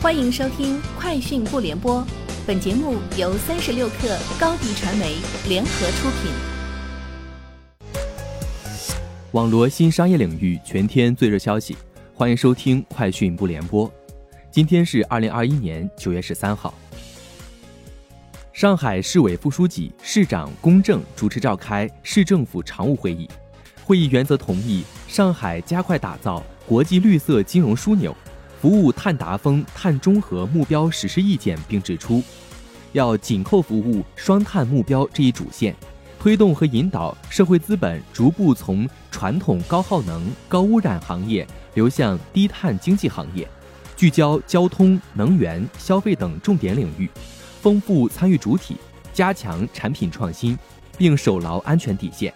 欢迎收听《快讯不联播》，本节目由三十六克高低传媒联合出品。网罗新商业领域全天最热消息，欢迎收听《快讯不联播》。今天是二零二一年九月十三号。上海市委副书记、市长龚正主持召开市政府常务会议，会议原则同意上海加快打造国际绿色金融枢纽。服务碳达峰、碳中和目标实施意见，并指出，要紧扣服务双碳目标这一主线，推动和引导社会资本逐步从传统高耗能、高污染行业流向低碳经济行业，聚焦交通、能源、消费等重点领域，丰富参与主体，加强产品创新，并守牢安全底线。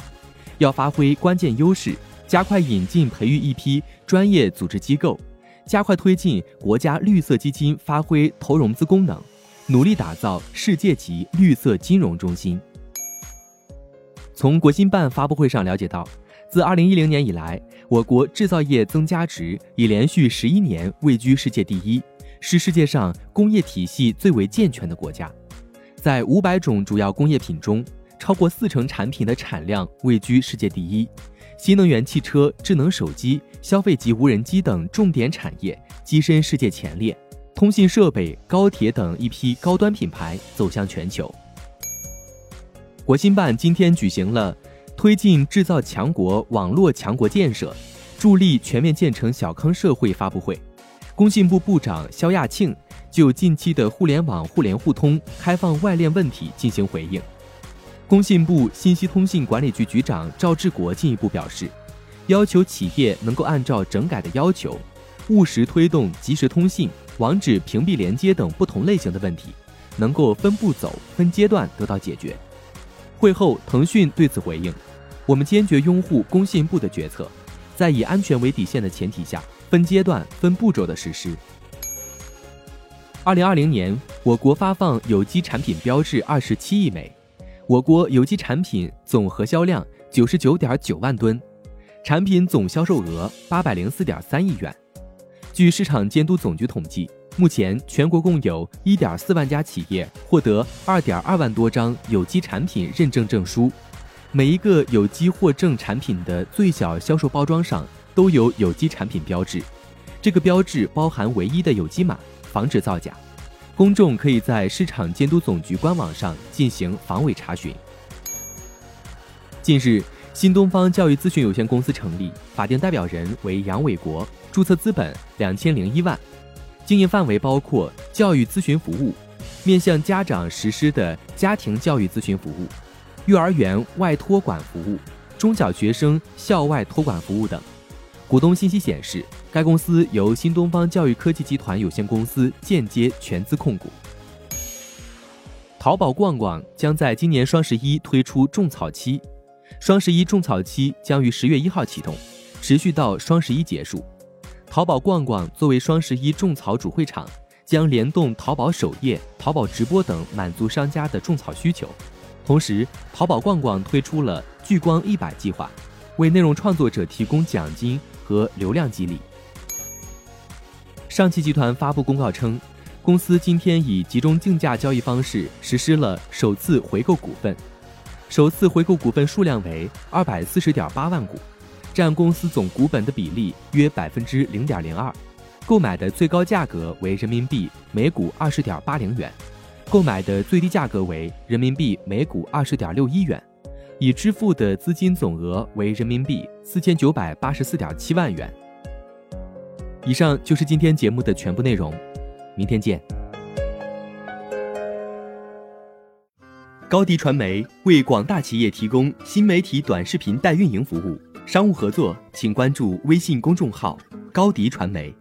要发挥关键优势，加快引进培育一批专业组织机构。加快推进国家绿色基金发挥投融资功能，努力打造世界级绿色金融中心。从国新办发布会上了解到，自2010年以来，我国制造业增加值已连续十一年位居世界第一，是世界上工业体系最为健全的国家。在五百种主要工业品中，超过四成产品的产量位居世界第一。新能源汽车、智能手机、消费级无人机等重点产业跻身世界前列，通信设备、高铁等一批高端品牌走向全球。国新办今天举行了推进制造强国、网络强国建设，助力全面建成小康社会发布会，工信部部长肖亚庆就近期的互联网互联互通、开放外链问题进行回应。工信部信息通信管理局局长赵志国进一步表示，要求企业能够按照整改的要求，务实推动即时通信、网址屏蔽连接等不同类型的问题，能够分步走、分阶段得到解决。会后，腾讯对此回应：“我们坚决拥护工信部的决策，在以安全为底线的前提下，分阶段、分步骤的实施。”二零二零年，我国发放有机产品标志二十七亿枚。我国有机产品总核销量九十九点九万吨，产品总销售额八百零四点三亿元。据市场监督总局统计，目前全国共有一点四万家企业获得二点二万多张有机产品认证证书。每一个有机获证产品的最小销售包装上都有有机产品标志，这个标志包含唯一的有机码，防止造假。公众可以在市场监督总局官网上进行防伪查询。近日，新东方教育咨询有限公司成立，法定代表人为杨伟国，注册资本两千零一万，经营范围包括教育咨询服务、面向家长实施的家庭教育咨询服务、幼儿园外托管服务、中小学生校外托管服务等。股东信息显示。该公司由新东方教育科技集团有限公司间接全资控股。淘宝逛逛将在今年双十一推出种草期，双十一种草期将于十月一号启动，持续到双十一结束。淘宝逛逛作为双十一种草主会场，将联动淘宝首页、淘宝直播等，满足商家的种草需求。同时，淘宝逛逛推出了“聚光一百”计划，为内容创作者提供奖金和流量激励。上汽集团发布公告称，公司今天以集中竞价交易方式实施了首次回购股份，首次回购股份数量为二百四十点八万股，占公司总股本的比例约百分之零点零二，购买的最高价格为人民币每股二十点八零元，购买的最低价格为人民币每股二十点六一元，已支付的资金总额为人民币四千九百八十四点七万元。以上就是今天节目的全部内容，明天见。高迪传媒为广大企业提供新媒体短视频代运营服务，商务合作请关注微信公众号“高迪传媒”。